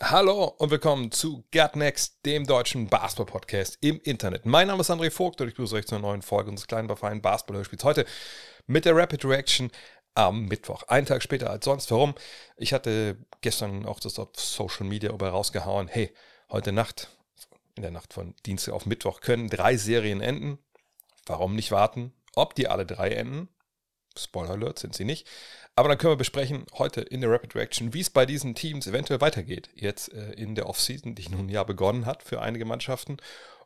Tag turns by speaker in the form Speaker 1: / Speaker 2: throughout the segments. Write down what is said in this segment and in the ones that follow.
Speaker 1: Hallo und willkommen zu Gut Next, dem deutschen Basketball-Podcast im Internet. Mein Name ist André Vogt und ich begrüße euch zu einer neuen Folge unseres kleinen, aber feinen Basketball-Hörspiels. Heute mit der Rapid Reaction am Mittwoch. Einen Tag später als sonst. Warum? Ich hatte gestern auch das auf Social Media über rausgehauen. Hey, heute Nacht, in der Nacht von Dienstag auf Mittwoch, können drei Serien enden. Warum nicht warten? Ob die alle drei enden? Spoiler Alert sind sie nicht. Aber dann können wir besprechen heute in der Rapid Reaction, wie es bei diesen Teams eventuell weitergeht. Jetzt äh, in der Offseason, die nun ja begonnen hat für einige Mannschaften.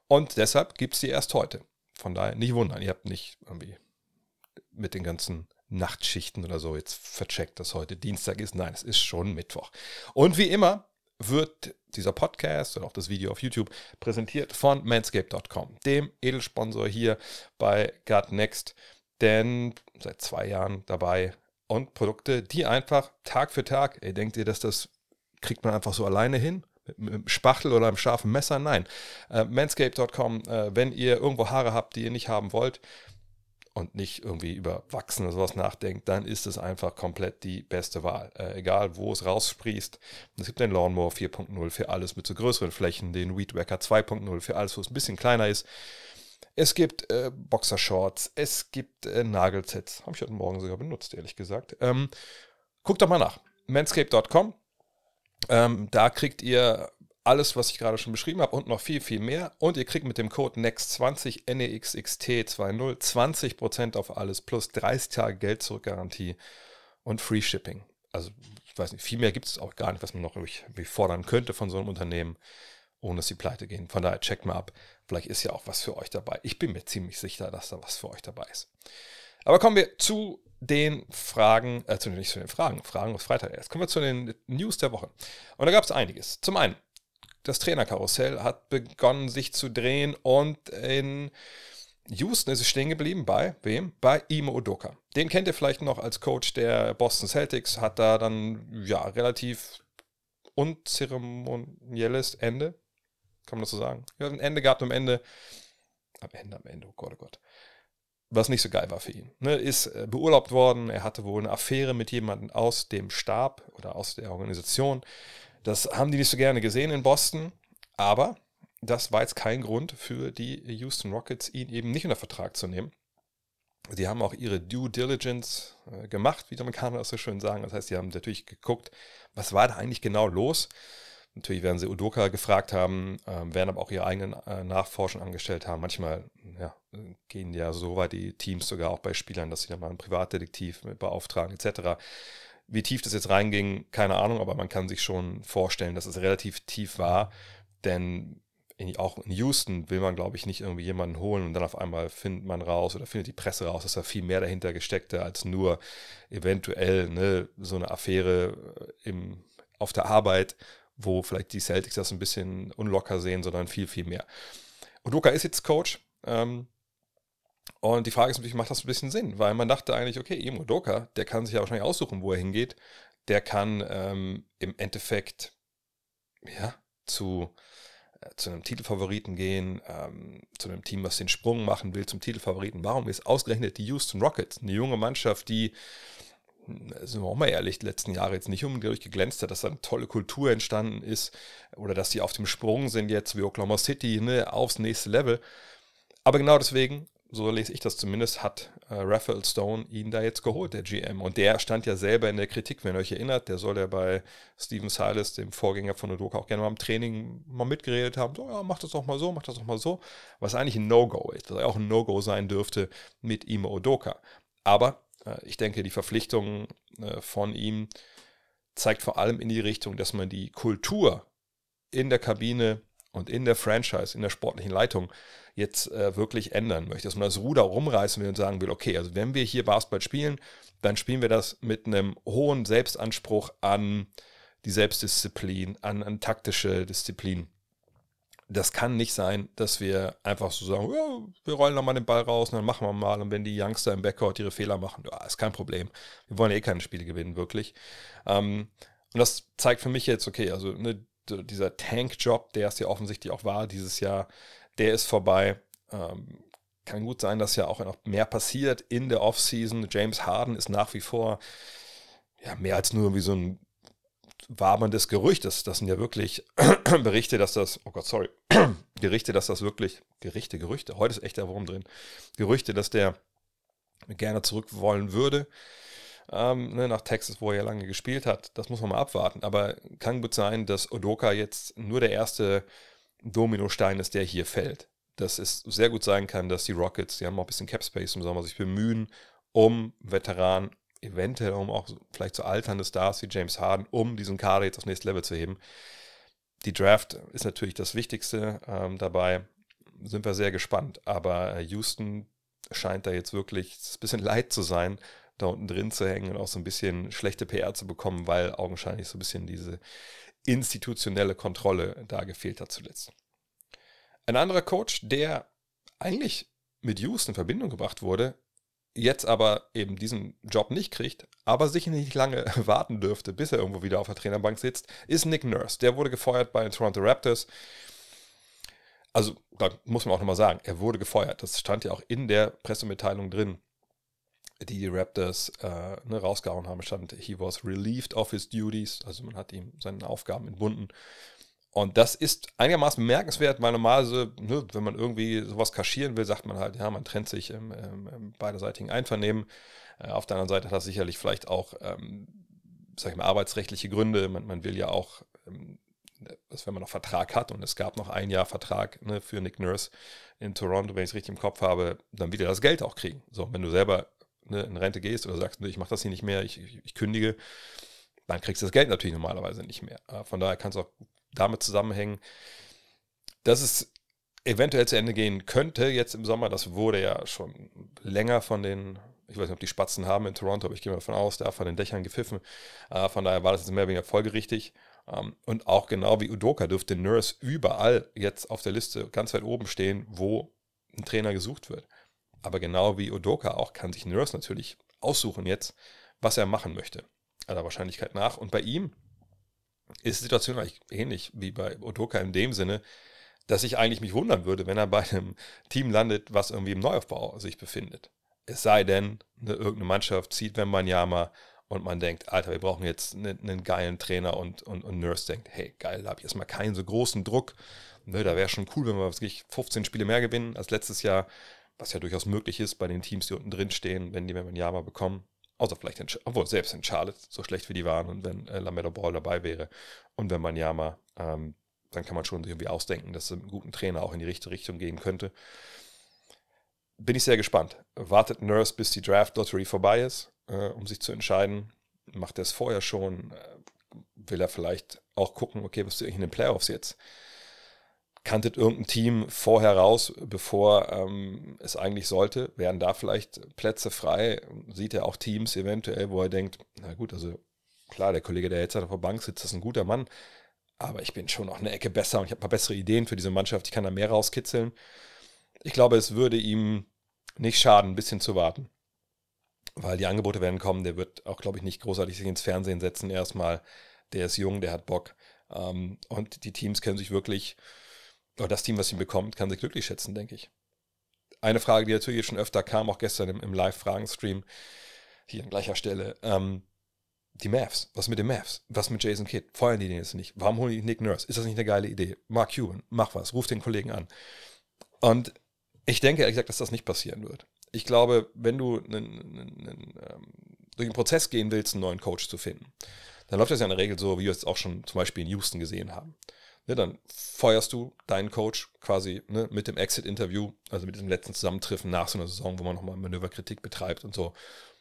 Speaker 1: Und deshalb gibt es die erst heute. Von daher nicht wundern, ihr habt nicht irgendwie mit den ganzen Nachtschichten oder so jetzt vercheckt, dass heute Dienstag ist. Nein, es ist schon Mittwoch. Und wie immer wird dieser Podcast und auch das Video auf YouTube präsentiert von manscape.com, dem Edelsponsor hier bei Gut Next. Denn seit zwei Jahren dabei und Produkte, die einfach Tag für Tag, ey, denkt ihr, dass das kriegt man einfach so alleine hin? Mit, einem Spachtel oder einem scharfen Messer? Nein. Äh, manscape.com, äh, wenn ihr irgendwo Haare habt, die ihr nicht haben wollt und nicht irgendwie über Wachsen oder sowas nachdenkt, dann ist es einfach komplett die beste Wahl. Äh, egal, wo es raussprießt. Es gibt den Lawnmower 4.0 für alles mit so größeren Flächen, den Weed Wacker 2.0 für alles, wo es ein bisschen kleiner ist. Es gibt äh, Boxershorts, es gibt äh, Nagelsets. Habe ich heute Morgen sogar benutzt, ehrlich gesagt. Ähm, guckt doch mal nach. manscape.com. Ähm, da kriegt ihr alles, was ich gerade schon beschrieben habe und noch viel, viel mehr. Und ihr kriegt mit dem Code NEXT20 NEXXT20 20% auf alles plus 30 Tage Geld zurück Garantie und Free Shipping. Also, ich weiß nicht, viel mehr gibt es auch gar nicht, was man noch irgendwie fordern könnte von so einem Unternehmen, ohne dass sie pleite gehen. Von daher checkt mal ab. Vielleicht ist ja auch was für euch dabei. Ich bin mir ziemlich sicher, dass da was für euch dabei ist. Aber kommen wir zu den Fragen, äh, nicht zu den Fragen, Fragen ist Freitag erst. Kommen wir zu den News der Woche. Und da gab es einiges. Zum einen, das Trainerkarussell hat begonnen sich zu drehen und in Houston ist es stehen geblieben bei wem? Bei Imo Udoka. Den kennt ihr vielleicht noch als Coach der Boston Celtics, hat da dann ja relativ unzeremonielles Ende, kann man das so sagen? Ja, ein Ende gehabt am Ende, am Ende, am Ende, oh Gott, oh Gott. Was nicht so geil war für ihn. Ne, ist äh, beurlaubt worden, er hatte wohl eine Affäre mit jemandem aus dem Stab oder aus der Organisation. Das haben die nicht so gerne gesehen in Boston, aber das war jetzt kein Grund für die Houston Rockets, ihn eben nicht unter Vertrag zu nehmen. Sie haben auch ihre Due Diligence äh, gemacht, wie die Amerikaner das so schön sagen. Das heißt, sie haben natürlich geguckt, was war da eigentlich genau los. Natürlich werden sie Udoka gefragt haben, ähm, werden aber auch ihre eigenen äh, Nachforschungen angestellt haben. Manchmal ja, gehen ja so weit die Teams sogar auch bei Spielern, dass sie dann mal einen Privatdetektiv beauftragen etc. Wie tief das jetzt reinging, keine Ahnung, aber man kann sich schon vorstellen, dass es relativ tief war, denn in, auch in Houston will man, glaube ich, nicht irgendwie jemanden holen und dann auf einmal findet man raus oder findet die Presse raus, dass da viel mehr dahinter gesteckte als nur eventuell ne, so eine Affäre im, auf der Arbeit, wo vielleicht die Celtics das ein bisschen unlocker sehen, sondern viel, viel mehr. Udoka ist jetzt Coach. Ähm, und die Frage ist natürlich, macht das ein bisschen Sinn? Weil man dachte eigentlich, okay, eben Udoka, der kann sich ja wahrscheinlich aussuchen, wo er hingeht. Der kann ähm, im Endeffekt ja, zu, äh, zu einem Titelfavoriten gehen, ähm, zu einem Team, was den Sprung machen will zum Titelfavoriten. Warum ist ausgerechnet die Houston Rockets, eine junge Mannschaft, die sind wir auch mal ehrlich, die letzten Jahre jetzt nicht unbedingt geglänzt hat, dass da eine tolle Kultur entstanden ist oder dass die auf dem Sprung sind jetzt wie Oklahoma City ne, aufs nächste Level. Aber genau deswegen, so lese ich das zumindest, hat äh, Raphael Stone ihn da jetzt geholt, der GM. Und der stand ja selber in der Kritik, wenn ihr euch erinnert, der soll ja bei Steven Silas, dem Vorgänger von Udoka, auch gerne mal im Training mal mitgeredet haben. So, ja, mach das doch mal so, mach das doch mal so. Was eigentlich ein No-Go ist, dass er auch ein No-Go sein dürfte mit Imo Udoka. Aber ich denke, die Verpflichtung äh, von ihm zeigt vor allem in die Richtung, dass man die Kultur in der Kabine und in der Franchise, in der sportlichen Leitung jetzt äh, wirklich ändern möchte. Dass man das Ruder rumreißen will und sagen will, okay, also wenn wir hier Basketball spielen, dann spielen wir das mit einem hohen Selbstanspruch an die Selbstdisziplin, an, an taktische Disziplin. Das kann nicht sein, dass wir einfach so sagen, ja, wir rollen nochmal den Ball raus und dann machen wir mal. Und wenn die Youngster im Backcourt ihre Fehler machen, ja, ist kein Problem. Wir wollen eh keine Spiele gewinnen, wirklich. Ähm, und das zeigt für mich jetzt, okay, also ne, dieser Tank-Job, der es ja offensichtlich auch war dieses Jahr, der ist vorbei. Ähm, kann gut sein, dass ja auch noch mehr passiert in der Offseason. James Harden ist nach wie vor ja, mehr als nur wie so ein waberndes Gerücht. Das, das sind ja wirklich Berichte, dass das, oh Gott, sorry, Gerichte, dass das wirklich, Gerichte, Gerüchte, heute ist echt der Wurm drin, Gerüchte, dass der gerne zurück wollen würde. Ähm, ne, nach Texas, wo er ja lange gespielt hat. Das muss man mal abwarten. Aber kann gut sein, dass Odoka jetzt nur der erste Dominostein ist, der hier fällt. Dass es sehr gut sein kann, dass die Rockets, die haben auch ein bisschen Cap Space im Sommer, sich bemühen, um Veteranen eventuell um auch vielleicht so alternde Stars wie James Harden, um diesen Kader jetzt aufs nächste Level zu heben. Die Draft ist natürlich das Wichtigste ähm, dabei. Sind wir sehr gespannt. Aber äh, Houston scheint da jetzt wirklich ein bisschen leid zu sein, da unten drin zu hängen und auch so ein bisschen schlechte PR zu bekommen, weil augenscheinlich so ein bisschen diese institutionelle Kontrolle da gefehlt hat zuletzt. Ein anderer Coach, der eigentlich mit Houston in Verbindung gebracht wurde, jetzt aber eben diesen Job nicht kriegt, aber sicher nicht lange warten dürfte, bis er irgendwo wieder auf der Trainerbank sitzt, ist Nick Nurse. Der wurde gefeuert bei den Toronto Raptors. Also, da muss man auch nochmal sagen, er wurde gefeuert. Das stand ja auch in der Pressemitteilung drin, die die Raptors äh, ne, rausgehauen haben. Stand, he was relieved of his duties. Also, man hat ihm seine Aufgaben entbunden. Und das ist einigermaßen bemerkenswert, weil normalerweise, ne, wenn man irgendwie sowas kaschieren will, sagt man halt, ja, man trennt sich im, im, im beiderseitigen Einvernehmen. Äh, auf der anderen Seite hat das sicherlich vielleicht auch, ähm, sag ich mal, arbeitsrechtliche Gründe. Man, man will ja auch, ähm, dass wenn man noch Vertrag hat und es gab noch ein Jahr Vertrag ne, für Nick Nurse in Toronto, wenn ich es richtig im Kopf habe, dann will er das Geld auch kriegen. So, wenn du selber ne, in Rente gehst oder sagst, ne, ich mache das hier nicht mehr, ich, ich, ich kündige, dann kriegst du das Geld natürlich normalerweise nicht mehr. Äh, von daher kann es auch damit zusammenhängen, dass es eventuell zu Ende gehen könnte jetzt im Sommer. Das wurde ja schon länger von den, ich weiß nicht, ob die Spatzen haben in Toronto, aber ich gehe mal davon aus, da von den Dächern gepfiffen. Äh, von daher war das jetzt mehr oder weniger folgerichtig. Ähm, und auch genau wie Udoka dürfte Nurse überall jetzt auf der Liste ganz weit oben stehen, wo ein Trainer gesucht wird. Aber genau wie Udoka auch kann sich Nurse natürlich aussuchen jetzt, was er machen möchte. Aller Wahrscheinlichkeit nach. Und bei ihm ist die Situation eigentlich ähnlich wie bei Otoka in dem Sinne, dass ich eigentlich mich wundern würde, wenn er bei einem Team landet, was irgendwie im Neuaufbau sich befindet. Es sei denn, eine, irgendeine Mannschaft zieht Wembanyama und man denkt, Alter, wir brauchen jetzt einen, einen geilen Trainer und, und, und Nurse denkt, hey, geil, da habe ich erstmal keinen so großen Druck. Ne, da wäre schon cool, wenn wir wirklich 15 Spiele mehr gewinnen als letztes Jahr, was ja durchaus möglich ist bei den Teams, die unten drin stehen, wenn die Wembanyama bekommen. Außer vielleicht, in, obwohl selbst in Charlotte, so schlecht wie die waren und wenn äh, Lamelo Ball dabei wäre und wenn man Yama, ähm, dann kann man schon irgendwie ausdenken, dass es einen guten Trainer auch in die richtige Richtung gehen könnte. Bin ich sehr gespannt. Wartet Nurse, bis die Draft Lottery vorbei ist, äh, um sich zu entscheiden. Macht er es vorher schon? Äh, will er vielleicht auch gucken, okay, was ist in den Playoffs jetzt? Kanntet irgendein Team vorher raus, bevor ähm, es eigentlich sollte? Wären da vielleicht Plätze frei? Sieht er auch Teams eventuell, wo er denkt, na gut, also klar, der Kollege, der jetzt auf der Bank sitzt, ist ein guter Mann, aber ich bin schon noch eine Ecke besser und ich habe ein paar bessere Ideen für diese Mannschaft, ich kann da mehr rauskitzeln. Ich glaube, es würde ihm nicht schaden, ein bisschen zu warten. Weil die Angebote werden kommen, der wird auch, glaube ich, nicht großartig sich ins Fernsehen setzen erstmal. Der ist jung, der hat Bock. Ähm, und die Teams können sich wirklich oder das Team, was ihn bekommt, kann sich glücklich schätzen, denke ich. Eine Frage, die natürlich schon öfter kam, auch gestern im, im Live-Fragen-Stream, hier an gleicher Stelle, ähm, die Mavs. Was mit den Mavs? Was mit Jason Kidd? Feuern die den jetzt nicht? Warum holen die Nick Nurse? Ist das nicht eine geile Idee? Mark Cuban, mach was, ruf den Kollegen an. Und ich denke ehrlich gesagt, dass das nicht passieren wird. Ich glaube, wenn du einen, einen, einen, ähm, durch den Prozess gehen willst, einen neuen Coach zu finden, dann läuft das ja in der Regel so, wie wir es auch schon zum Beispiel in Houston gesehen haben. Ne, dann feuerst du deinen Coach quasi ne, mit dem Exit-Interview, also mit diesem letzten Zusammentreffen nach so einer Saison, wo man nochmal Manöverkritik betreibt und so.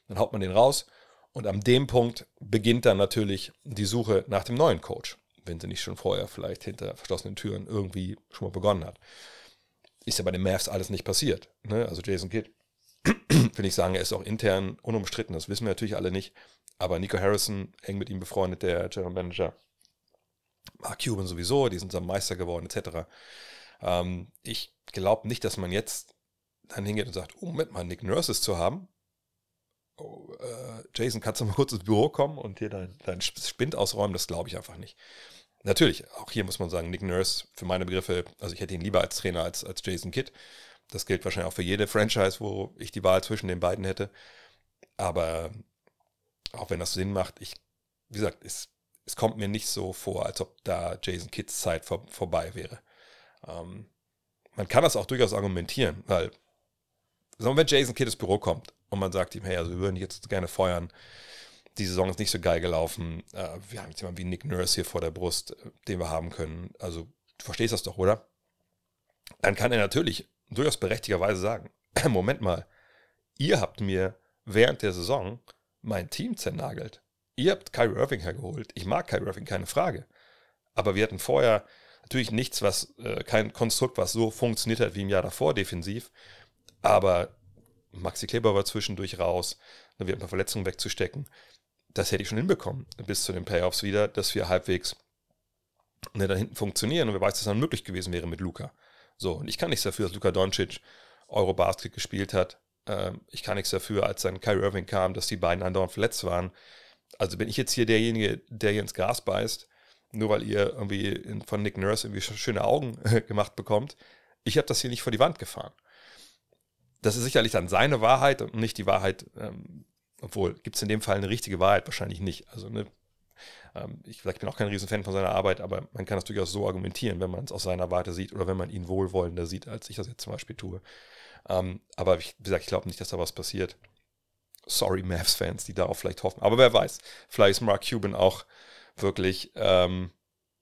Speaker 1: Dann haut man den raus und an dem Punkt beginnt dann natürlich die Suche nach dem neuen Coach, wenn sie nicht schon vorher vielleicht hinter verschlossenen Türen irgendwie schon mal begonnen hat. Ist ja bei den Mavs alles nicht passiert. Ne? Also Jason Kidd, will ich sagen, er ist auch intern unumstritten, das wissen wir natürlich alle nicht. Aber Nico Harrison, eng mit ihm befreundet, der General Manager, Mark Cuban sowieso, die sind zusammen Meister geworden, etc. Ähm, ich glaube nicht, dass man jetzt dann hingeht und sagt, oh, Moment mal, Nick Nurse ist zu haben. Oh, äh, Jason, kannst du mal kurz ins Büro kommen und hier dein, dein Spind ausräumen? Das glaube ich einfach nicht. Natürlich, auch hier muss man sagen, Nick Nurse, für meine Begriffe, also ich hätte ihn lieber als Trainer als, als Jason Kidd. Das gilt wahrscheinlich auch für jede Franchise, wo ich die Wahl zwischen den beiden hätte. Aber auch wenn das Sinn macht, ich, wie gesagt, es, es kommt mir nicht so vor, als ob da Jason Kidds Zeit vor, vorbei wäre. Ähm, man kann das auch durchaus argumentieren, weil, wenn Jason Kidd ins Büro kommt und man sagt ihm, hey, also wir würden dich jetzt gerne feuern, die Saison ist nicht so geil gelaufen, äh, wir haben jetzt jemanden wie Nick Nurse hier vor der Brust, äh, den wir haben können, also du verstehst das doch, oder? Dann kann er natürlich durchaus berechtigerweise sagen, Moment mal, ihr habt mir während der Saison mein Team zernagelt. Ihr habt Kyrie Irving hergeholt. Ich mag Kyrie Irving, keine Frage. Aber wir hatten vorher natürlich nichts, was, äh, kein Konstrukt, was so funktioniert hat wie im Jahr davor defensiv. Aber Maxi Kleber war zwischendurch raus. Dann wird ein paar Verletzungen wegzustecken. Das hätte ich schon hinbekommen, bis zu den Playoffs wieder, dass wir halbwegs ne, da hinten funktionieren. Und wer weiß, dass dann möglich gewesen wäre mit Luca. So, und ich kann nichts dafür, dass Luca Doncic Eurobasket gespielt hat. Ähm, ich kann nichts dafür, als dann Kyrie Irving kam, dass die beiden andauernd verletzt waren. Also bin ich jetzt hier derjenige, der hier ins Gras beißt, nur weil ihr irgendwie von Nick Nurse irgendwie schöne Augen gemacht bekommt. Ich habe das hier nicht vor die Wand gefahren. Das ist sicherlich dann seine Wahrheit und nicht die Wahrheit, ähm, obwohl gibt es in dem Fall eine richtige Wahrheit wahrscheinlich nicht. Also ne, ähm, ich, ich bin auch kein Riesenfan von seiner Arbeit, aber man kann das durchaus so argumentieren, wenn man es aus seiner Warte sieht oder wenn man ihn wohlwollender sieht, als ich das jetzt zum Beispiel tue. Ähm, aber ich, wie gesagt, ich glaube nicht, dass da was passiert. Sorry, Mavs-Fans, die darauf vielleicht hoffen. Aber wer weiß, vielleicht ist Mark Cuban auch wirklich ähm,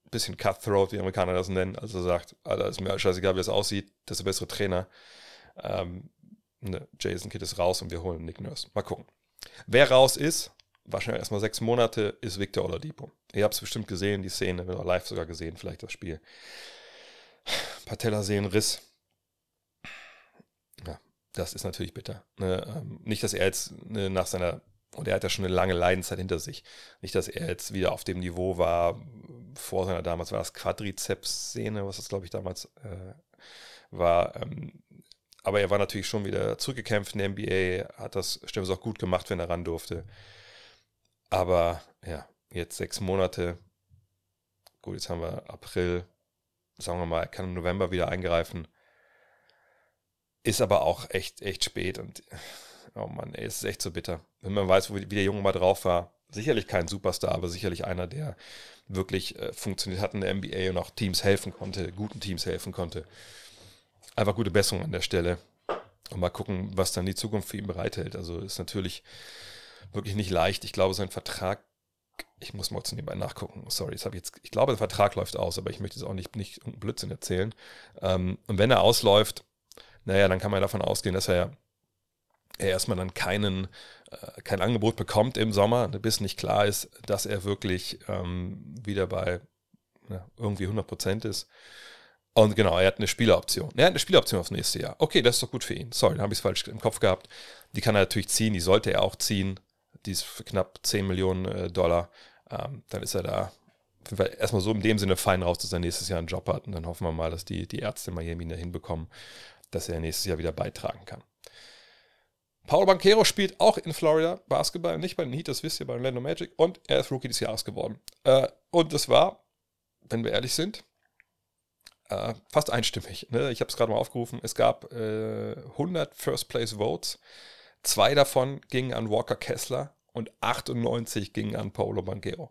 Speaker 1: ein bisschen cutthroat, wie Amerikaner das nennen. Also sagt, Alter, ist mir scheißegal, wie das aussieht, das ist der bessere Trainer. Ähm, ne, Jason Kidd ist raus und wir holen Nick Nurse. Mal gucken. Wer raus ist, wahrscheinlich erstmal sechs Monate, ist Victor Oladipo. Ihr habt es bestimmt gesehen, die Szene, live sogar gesehen, vielleicht das Spiel. Patella sehen Riss das ist natürlich bitter. Ne? Ähm, nicht, dass er jetzt ne, nach seiner, und er hat ja schon eine lange Leidenszeit hinter sich, nicht, dass er jetzt wieder auf dem Niveau war, vor seiner damals war das Quadrizeps-Szene, was das glaube ich damals äh, war. Ähm, aber er war natürlich schon wieder zurückgekämpft in der NBA, hat das stimmt auch gut gemacht, wenn er ran durfte. Aber ja, jetzt sechs Monate. Gut, jetzt haben wir April. Sagen wir mal, er kann im November wieder eingreifen. Ist aber auch echt, echt spät und oh Mann, ey, es ist echt so bitter. Wenn man weiß, wie der Junge mal drauf war, sicherlich kein Superstar, aber sicherlich einer, der wirklich äh, funktioniert hat in der NBA und auch Teams helfen konnte, guten Teams helfen konnte. Einfach gute Besserung an der Stelle. Und mal gucken, was dann die Zukunft für ihn bereithält. Also ist natürlich wirklich nicht leicht. Ich glaube, sein Vertrag, ich muss mal zu nebenbei nachgucken. Sorry, das habe ich jetzt, ich glaube, der Vertrag läuft aus, aber ich möchte jetzt auch nicht, nicht Blödsinn erzählen. Ähm, und wenn er ausläuft, naja, dann kann man davon ausgehen, dass er, er erstmal dann keinen, äh, kein Angebot bekommt im Sommer, bis nicht klar ist, dass er wirklich ähm, wieder bei ja, irgendwie 100% ist. Und genau, er hat eine Spieleroption. Er hat eine Spieleroption aufs nächste Jahr. Okay, das ist doch gut für ihn. Sorry, da habe ich es falsch im Kopf gehabt. Die kann er natürlich ziehen, die sollte er auch ziehen. Die ist für knapp 10 Millionen äh, Dollar. Ähm, dann ist er da erstmal so in dem Sinne fein raus, dass er nächstes Jahr einen Job hat. Und dann hoffen wir mal, dass die, die Ärzte in Miami da hinbekommen, dass er nächstes Jahr wieder beitragen kann. Paul Banquero spielt auch in Florida Basketball, nicht bei den Heat, das wisst ihr, bei Orlando Magic und er ist Rookie des Jahres geworden. Äh, und das war, wenn wir ehrlich sind, äh, fast einstimmig. Ne? Ich habe es gerade mal aufgerufen, es gab äh, 100 First Place Votes, zwei davon gingen an Walker Kessler und 98 gingen an Paolo Banquero.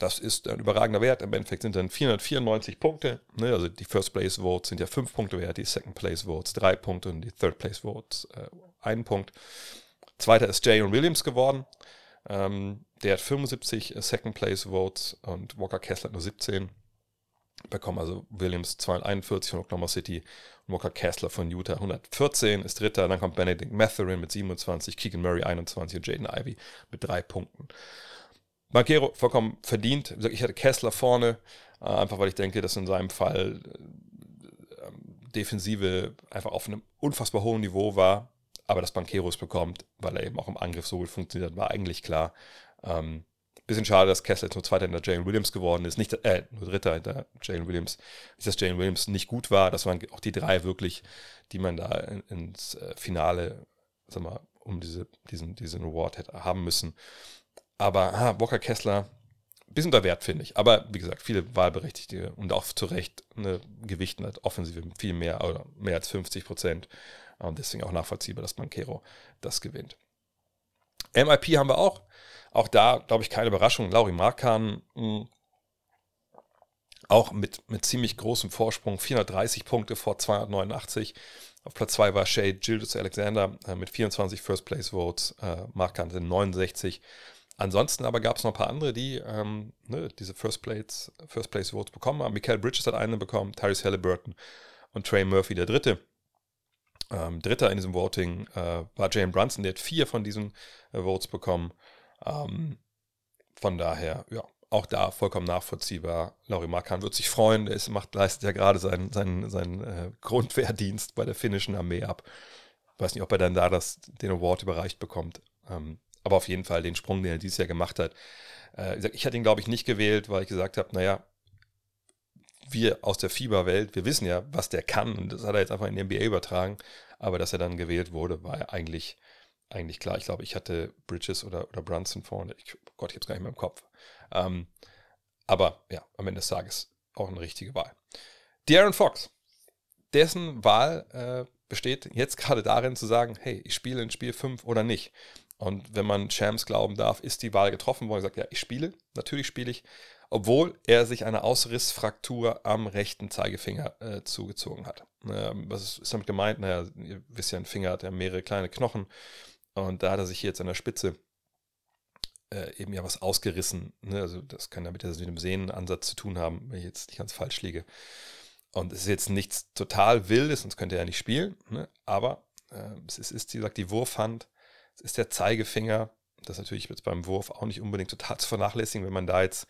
Speaker 1: Das ist ein überragender Wert. Im Endeffekt sind dann 494 Punkte. Ne? Also die First Place Votes sind ja 5 Punkte wert, die Second Place Votes 3 Punkte und die Third Place Votes äh, 1 Punkt. Zweiter ist Jayon Williams geworden. Ähm, der hat 75 Second Place Votes und Walker Kessler nur 17. Bekommen also Williams 241 von Oklahoma City und Walker Kessler von Utah 114 ist Dritter. Dann kommt Benedict Matherin mit 27, Keegan Murray 21 und Jaden Ivey mit 3 Punkten. Banquero vollkommen verdient. Ich hatte Kessler vorne, äh, einfach weil ich denke, dass in seinem Fall äh, Defensive einfach auf einem unfassbar hohen Niveau war. Aber dass Banquero es bekommt, weil er eben auch im Angriff so gut funktioniert hat, war eigentlich klar. Ähm, Bisschen schade, dass Kessler jetzt nur Zweiter hinter Jalen Williams geworden ist. Nicht, äh, nur Dritter hinter Jalen Williams. Nicht, dass Jalen Williams nicht gut war. Das waren auch die drei wirklich, die man da in, ins äh, Finale, sag mal, um diese, diesen, diesen Award hätte haben müssen. Aber ah, Walker Kessler, bisschen unter Wert, finde ich. Aber wie gesagt, viele Wahlberechtigte und auch zu Recht eine Gewichten hat Offensive viel mehr oder mehr als 50 Prozent. Und deswegen auch nachvollziehbar, dass Mankero das gewinnt. MIP haben wir auch. Auch da, glaube ich, keine Überraschung. Lauri Markan hm, auch mit, mit ziemlich großem Vorsprung, 430 Punkte vor 289. Auf Platz 2 war Shay Gildas Alexander äh, mit 24 First Place Votes, äh, Markan sind 69. Ansonsten aber gab es noch ein paar andere, die ähm, ne, diese First Place, First Place Votes bekommen haben. Michael Bridges hat einen bekommen, Tyrese Halliburton und Trey Murphy der dritte. Ähm, Dritter in diesem Voting äh, war Jane Brunson, der hat vier von diesen äh, Votes bekommen. Ähm, von daher, ja, auch da vollkommen nachvollziehbar. Laurie Markan wird sich freuen, der ist, macht, leistet ja gerade seinen, seinen, seinen äh, Grundwehrdienst bei der finnischen Armee ab. Weiß nicht, ob er dann da das, den Award überreicht bekommt. Ähm, aber auf jeden Fall den Sprung, den er dieses Jahr gemacht hat. Äh, ich hatte ihn, glaube ich, nicht gewählt, weil ich gesagt habe, naja, wir aus der Fieberwelt, wir wissen ja, was der kann und das hat er jetzt einfach in die NBA übertragen, aber dass er dann gewählt wurde, war ja eigentlich, eigentlich klar. Ich glaube, ich hatte Bridges oder, oder Brunson vorne. Ich, oh Gott, ich habe es gar nicht mehr im Kopf. Ähm, aber ja, am Ende des Tages auch eine richtige Wahl. Darren Fox, dessen Wahl äh, besteht jetzt gerade darin zu sagen, hey, ich spiele in Spiel 5 oder nicht. Und wenn man Champs glauben darf, ist die Wahl getroffen worden. Er sagt, ja, ich spiele, natürlich spiele ich obwohl er sich eine Ausrissfraktur am rechten Zeigefinger äh, zugezogen hat. Ähm, was ist damit gemeint? Naja, ihr wisst ja, ein Finger hat ja mehrere kleine Knochen und da hat er sich hier jetzt an der Spitze äh, eben ja was ausgerissen. Ne? Also das kann ja mit, dem Sehnenansatz zu tun haben, wenn ich jetzt nicht ganz falsch liege. Und es ist jetzt nichts total Wildes, sonst könnte er ja nicht spielen. Ne? Aber äh, es ist, wie gesagt, die Wurfhand, ist der Zeigefinger. Das ist natürlich jetzt beim Wurf auch nicht unbedingt total zu vernachlässigen, wenn man da jetzt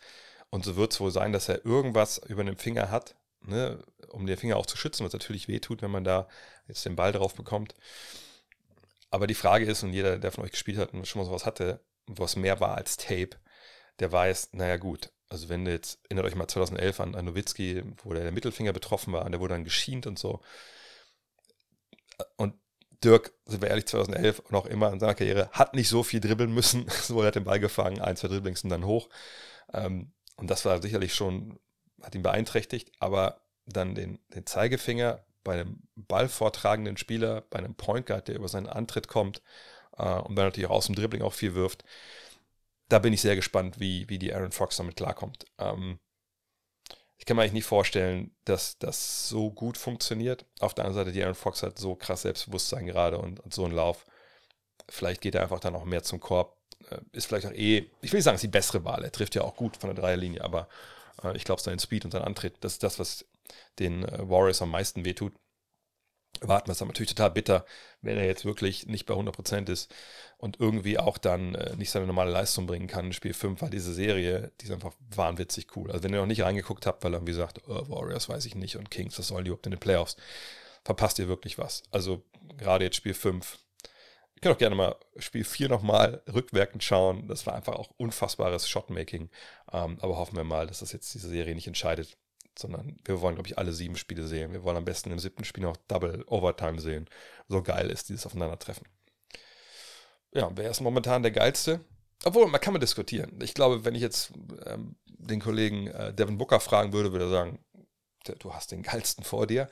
Speaker 1: und so wird es wohl sein, dass er irgendwas über den Finger hat, ne, um den Finger auch zu schützen, was natürlich wehtut, wenn man da jetzt den Ball drauf bekommt. Aber die Frage ist, und jeder, der von euch gespielt hat und schon mal sowas hatte, was mehr war als Tape, der weiß, naja gut, also wenn du jetzt, erinnert euch mal 2011 an, an Nowitzki, wo der, der Mittelfinger betroffen war und der wurde dann geschient und so. Und Dirk, sind wir ehrlich, 2011 und auch immer in seiner Karriere, hat nicht so viel dribbeln müssen. so, er hat den Ball gefangen, ein, zwei Dribblings und dann hoch. Ähm, und das war sicherlich schon, hat ihn beeinträchtigt, aber dann den, den Zeigefinger bei einem ballvortragenden Spieler, bei einem Point Guard, der über seinen Antritt kommt äh, und dann natürlich auch aus dem Dribbling auch viel wirft, da bin ich sehr gespannt, wie, wie die Aaron Fox damit klarkommt. Ähm, ich kann mir eigentlich nicht vorstellen, dass das so gut funktioniert. Auf der anderen Seite, die Aaron Fox hat so krass Selbstbewusstsein gerade und, und so einen Lauf. Vielleicht geht er einfach dann auch mehr zum Korb. Äh, ist vielleicht auch eh, ich will nicht sagen, ist die bessere Wahl. Er trifft ja auch gut von der Dreierlinie, aber äh, ich glaube, sein Speed und sein Antritt, das ist das, was den äh, Warriors am meisten wehtut. Warten wir es natürlich total bitter, wenn er jetzt wirklich nicht bei 100% ist und irgendwie auch dann äh, nicht seine normale Leistung bringen kann. In Spiel 5 war diese Serie, die ist einfach wahnwitzig cool. Also wenn ihr noch nicht reingeguckt habt, weil irgendwie sagt, oh, Warriors weiß ich nicht und Kings, was sollen die überhaupt in den Playoffs, verpasst ihr wirklich was. Also gerade jetzt Spiel 5, Ihr könnt auch gerne mal Spiel 4 nochmal rückwirkend schauen. Das war einfach auch unfassbares Shotmaking. Ähm, aber hoffen wir mal, dass das jetzt diese Serie nicht entscheidet, sondern wir wollen, glaube ich, alle sieben Spiele sehen. Wir wollen am besten im siebten Spiel noch Double Overtime sehen. So geil ist dieses Aufeinandertreffen. Ja, wer ist momentan der geilste? Obwohl, man kann mal diskutieren. Ich glaube, wenn ich jetzt ähm, den Kollegen äh, Devin Booker fragen würde, würde er sagen, du hast den geilsten vor dir.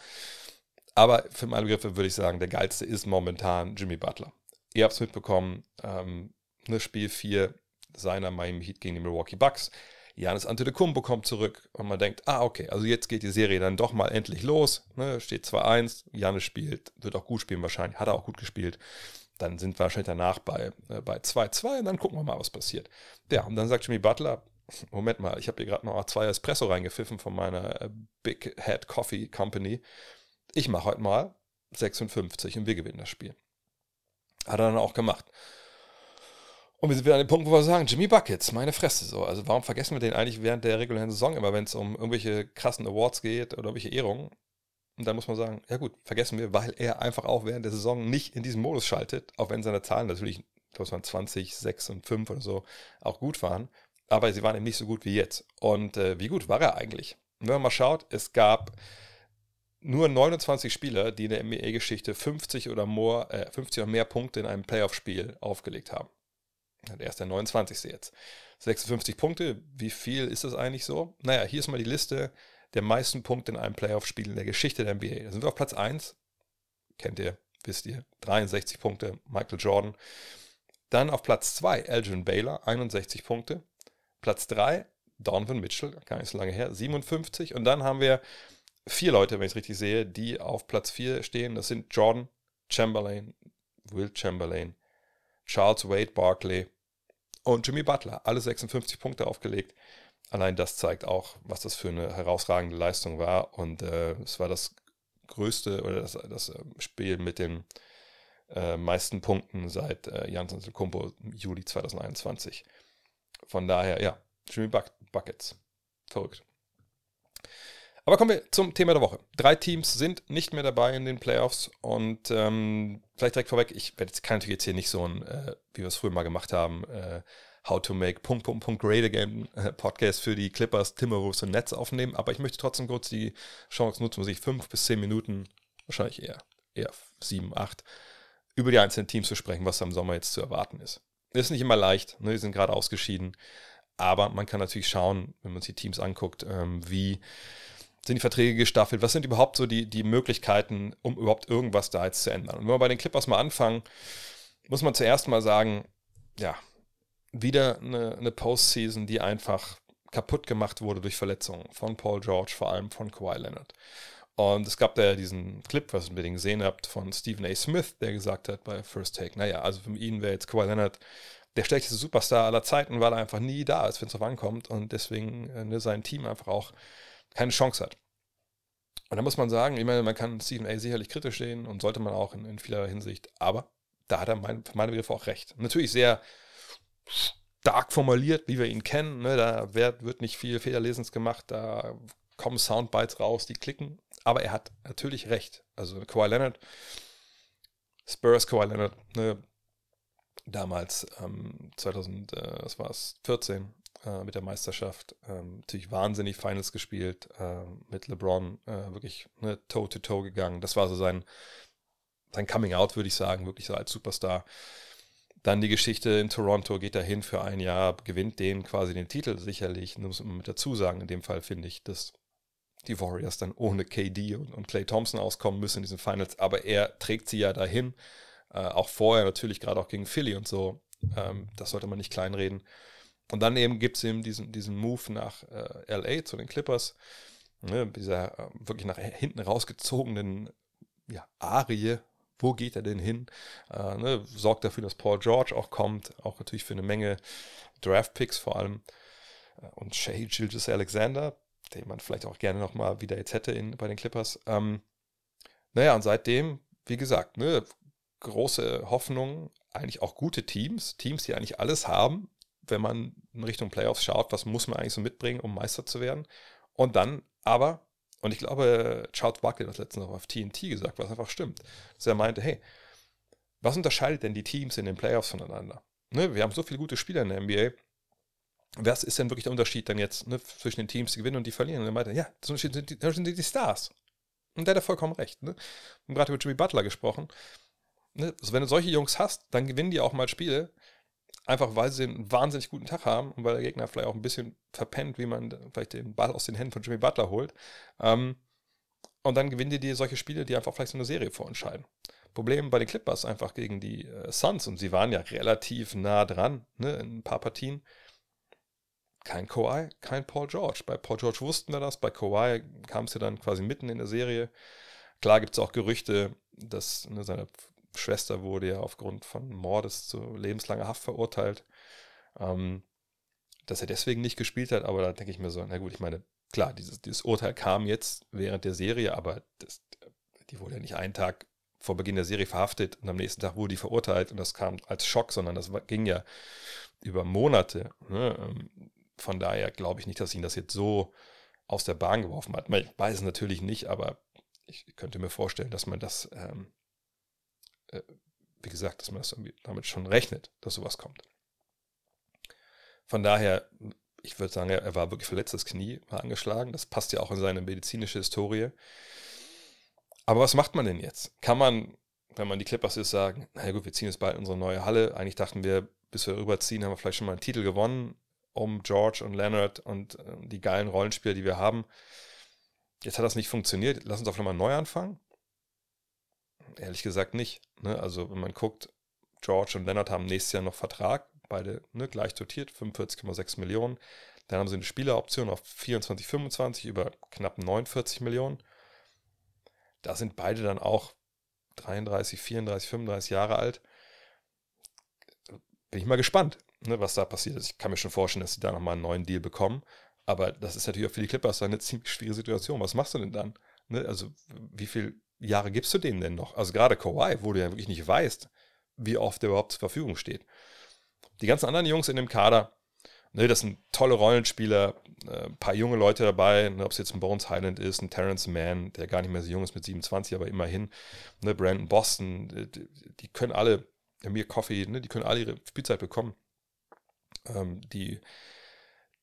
Speaker 1: Aber für meine Begriffe würde ich sagen, der geilste ist momentan Jimmy Butler ihr habt es mitbekommen, ähm, ne, Spiel 4 seiner Miami Heat gegen die Milwaukee Bucks. Janis Antetokounmpo kommt zurück und man denkt, ah, okay, also jetzt geht die Serie dann doch mal endlich los. Ne, steht 2-1, Janis spielt, wird auch gut spielen wahrscheinlich, hat er auch gut gespielt. Dann sind wir wahrscheinlich danach bei, äh, bei 2-2 und dann gucken wir mal, was passiert. Ja, und dann sagt Jimmy Butler, Moment mal, ich habe hier gerade noch zwei Espresso reingepfiffen von meiner äh, Big Head Coffee Company. Ich mache heute mal 56 und wir gewinnen das Spiel. Hat er dann auch gemacht. Und wir sind wieder an dem Punkt, wo wir sagen, Jimmy Buckets, meine Fresse so. Also warum vergessen wir den eigentlich während der regulären Saison immer, wenn es um irgendwelche krassen Awards geht oder irgendwelche Ehrungen? Und dann muss man sagen, ja gut, vergessen wir, weil er einfach auch während der Saison nicht in diesem Modus schaltet, auch wenn seine Zahlen natürlich, ich glaube es waren 20, 6 und 5 oder so, auch gut waren. aber sie waren eben nicht so gut wie jetzt. Und äh, wie gut war er eigentlich? wenn man mal schaut, es gab nur 29 Spieler, die in der NBA-Geschichte 50 oder more, äh, 50 oder mehr Punkte in einem Playoff-Spiel aufgelegt haben. Er ist der 29. jetzt. 56 Punkte, wie viel ist das eigentlich so? Naja, hier ist mal die Liste der meisten Punkte in einem Playoff-Spiel in der Geschichte der NBA. Da sind wir auf Platz 1. Kennt ihr, wisst ihr. 63 Punkte, Michael Jordan. Dann auf Platz 2 Elgin Baylor, 61 Punkte. Platz 3 Donovan Mitchell, gar nicht so lange her, 57. Und dann haben wir vier Leute, wenn ich es richtig sehe, die auf Platz 4 stehen. Das sind Jordan, Chamberlain, Will Chamberlain, Charles Wade Barkley und Jimmy Butler. Alle 56 Punkte aufgelegt. Allein das zeigt auch, was das für eine herausragende Leistung war. Und äh, es war das größte oder das, das ähm, Spiel mit den äh, meisten Punkten seit äh, Jans Antetokounmpo Juli 2021. Von daher, ja, Jimmy Buck Buckets. Verrückt. Aber kommen wir zum Thema der Woche. Drei Teams sind nicht mehr dabei in den Playoffs und ähm, vielleicht direkt vorweg, ich jetzt, kann natürlich jetzt hier nicht so ein, äh, wie wir es früher mal gemacht haben, äh, How to Make Punkt, Punkt, Punkt Great Again äh, Podcast für die Clippers, Timberwolves und Nets aufnehmen, aber ich möchte trotzdem kurz die Chance nutzen, sich fünf bis zehn Minuten, wahrscheinlich eher, eher sieben, acht, über die einzelnen Teams zu sprechen, was am Sommer jetzt zu erwarten ist. Ist nicht immer leicht, ne? die sind gerade ausgeschieden, aber man kann natürlich schauen, wenn man sich die Teams anguckt, ähm, wie sind die Verträge gestaffelt, was sind überhaupt so die, die Möglichkeiten, um überhaupt irgendwas da jetzt zu ändern. Und wenn wir bei den Clippers mal anfangen, muss man zuerst mal sagen, ja, wieder eine, eine Postseason, die einfach kaputt gemacht wurde durch Verletzungen von Paul George, vor allem von Kawhi Leonard. Und es gab da ja diesen Clip, was ihr unbedingt gesehen habt, von Stephen A. Smith, der gesagt hat bei First Take, naja, also für ihn wäre jetzt Kawhi Leonard der schlechteste Superstar aller Zeiten, weil er einfach nie da ist, wenn es drauf ankommt und deswegen äh, ne, sein Team einfach auch keine Chance hat. Und da muss man sagen, ich meine, man kann Stephen A. sicherlich kritisch sehen und sollte man auch in, in vieler Hinsicht, aber da hat er mein, für meine Begriffe auch recht. Natürlich sehr stark formuliert, wie wir ihn kennen. Ne? Da wird, wird nicht viel Fehlerlesens gemacht, da kommen Soundbites raus, die klicken. Aber er hat natürlich recht. Also Kawhi Leonard, Spurs Kawhi Leonard, ne? damals ähm, 2000, äh, was war es, 14 äh, mit der Meisterschaft. Ähm, natürlich wahnsinnig Finals gespielt, äh, mit LeBron äh, wirklich ne, Toe-to-Toe gegangen. Das war so sein, sein Coming-out, würde ich sagen, wirklich so als Superstar. Dann die Geschichte in Toronto, geht dahin für ein Jahr, gewinnt den quasi den Titel sicherlich. Das muss man mit dazu sagen, in dem Fall finde ich, dass die Warriors dann ohne KD und, und Clay Thompson auskommen müssen in diesen Finals, aber er trägt sie ja dahin. Äh, auch vorher natürlich, gerade auch gegen Philly und so. Ähm, das sollte man nicht kleinreden. Und dann eben gibt es eben diesen, diesen Move nach äh, LA zu den Clippers. Ne, dieser äh, wirklich nach hinten rausgezogenen ja, Arie. Wo geht er denn hin? Äh, ne, sorgt dafür, dass Paul George auch kommt. Auch natürlich für eine Menge Draft-Picks vor allem. Äh, und Shay Gilgis Alexander, den man vielleicht auch gerne nochmal wieder jetzt hätte in, bei den Clippers. Ähm, naja, und seitdem, wie gesagt, ne, große Hoffnung, eigentlich auch gute Teams, Teams, die eigentlich alles haben, wenn man in Richtung Playoffs schaut, was muss man eigentlich so mitbringen, um Meister zu werden. Und dann aber, und ich glaube, Charles Barkley hat das letztens noch auf TNT gesagt, was einfach stimmt, dass er meinte, hey, was unterscheidet denn die Teams in den Playoffs voneinander? Ne, wir haben so viele gute Spieler in der NBA. Was ist denn wirklich der Unterschied dann jetzt ne, zwischen den Teams, die gewinnen und die verlieren? Und er meinte, ja, das Unterschied sind die, das sind die Stars. Und der hat vollkommen recht. Ne? Wir haben gerade über Jimmy Butler gesprochen ne, also wenn du solche Jungs hast, dann gewinnen die auch mal Spiele, einfach weil sie einen wahnsinnig guten Tag haben und weil der Gegner vielleicht auch ein bisschen verpennt, wie man vielleicht den Ball aus den Händen von Jimmy Butler holt. Ähm, und dann gewinnen die dir solche Spiele, die einfach vielleicht so eine Serie vorentscheiden. Problem bei den Clippers einfach gegen die äh, Suns und sie waren ja relativ nah dran ne, in ein paar Partien. Kein Kawhi, kein Paul George. Bei Paul George wussten wir das, bei Kawhi kam es ja dann quasi mitten in der Serie. Klar gibt es auch Gerüchte, dass ne, seine Schwester wurde ja aufgrund von Mordes zu lebenslanger Haft verurteilt. Ähm, dass er deswegen nicht gespielt hat, aber da denke ich mir so, na gut, ich meine, klar, dieses, dieses Urteil kam jetzt während der Serie, aber das, die wurde ja nicht einen Tag vor Beginn der Serie verhaftet und am nächsten Tag wurde die verurteilt und das kam als Schock, sondern das ging ja über Monate. Ne? Ähm, von daher glaube ich nicht, dass ihn das jetzt so aus der Bahn geworfen hat. Ich weiß es natürlich nicht, aber ich könnte mir vorstellen, dass man das ähm, äh, wie gesagt, dass man das damit schon rechnet, dass sowas kommt. Von daher, ich würde sagen, er war wirklich verletzt, das Knie war angeschlagen. Das passt ja auch in seine medizinische Historie. Aber was macht man denn jetzt? Kann man, wenn man die Clippers ist, sagen, na gut, wir ziehen jetzt bald unsere neue Halle. Eigentlich dachten wir, bis wir rüberziehen, haben wir vielleicht schon mal einen Titel gewonnen um George und Leonard und äh, die geilen Rollenspieler, die wir haben. Jetzt hat das nicht funktioniert. Lass uns doch nochmal neu anfangen. Ehrlich gesagt nicht. Ne? Also, wenn man guckt, George und Leonard haben nächstes Jahr noch Vertrag, beide ne, gleich dotiert, 45,6 Millionen. Dann haben sie eine Spieleroption auf 24, 25 über knapp 49 Millionen. Da sind beide dann auch 33, 34, 35 Jahre alt. Bin ich mal gespannt, ne, was da passiert ist. Ich kann mir schon vorstellen, dass sie da nochmal einen neuen Deal bekommen. Aber das ist natürlich auch für die Clippers eine ziemlich schwierige Situation. Was machst du denn dann? Ne, also, wie viele Jahre gibst du denen denn noch? Also, gerade Kawhi, wo du ja wirklich nicht weißt, wie oft der überhaupt zur Verfügung steht. Die ganzen anderen Jungs in dem Kader, ne, das sind tolle Rollenspieler, äh, ein paar junge Leute dabei, ne, ob es jetzt ein Bones Highland ist, ein Terrence Mann, der gar nicht mehr so jung ist mit 27, aber immerhin, ne, Brandon Boston, die, die können alle, mir Coffee, ne, die können alle ihre Spielzeit bekommen. Ähm, die,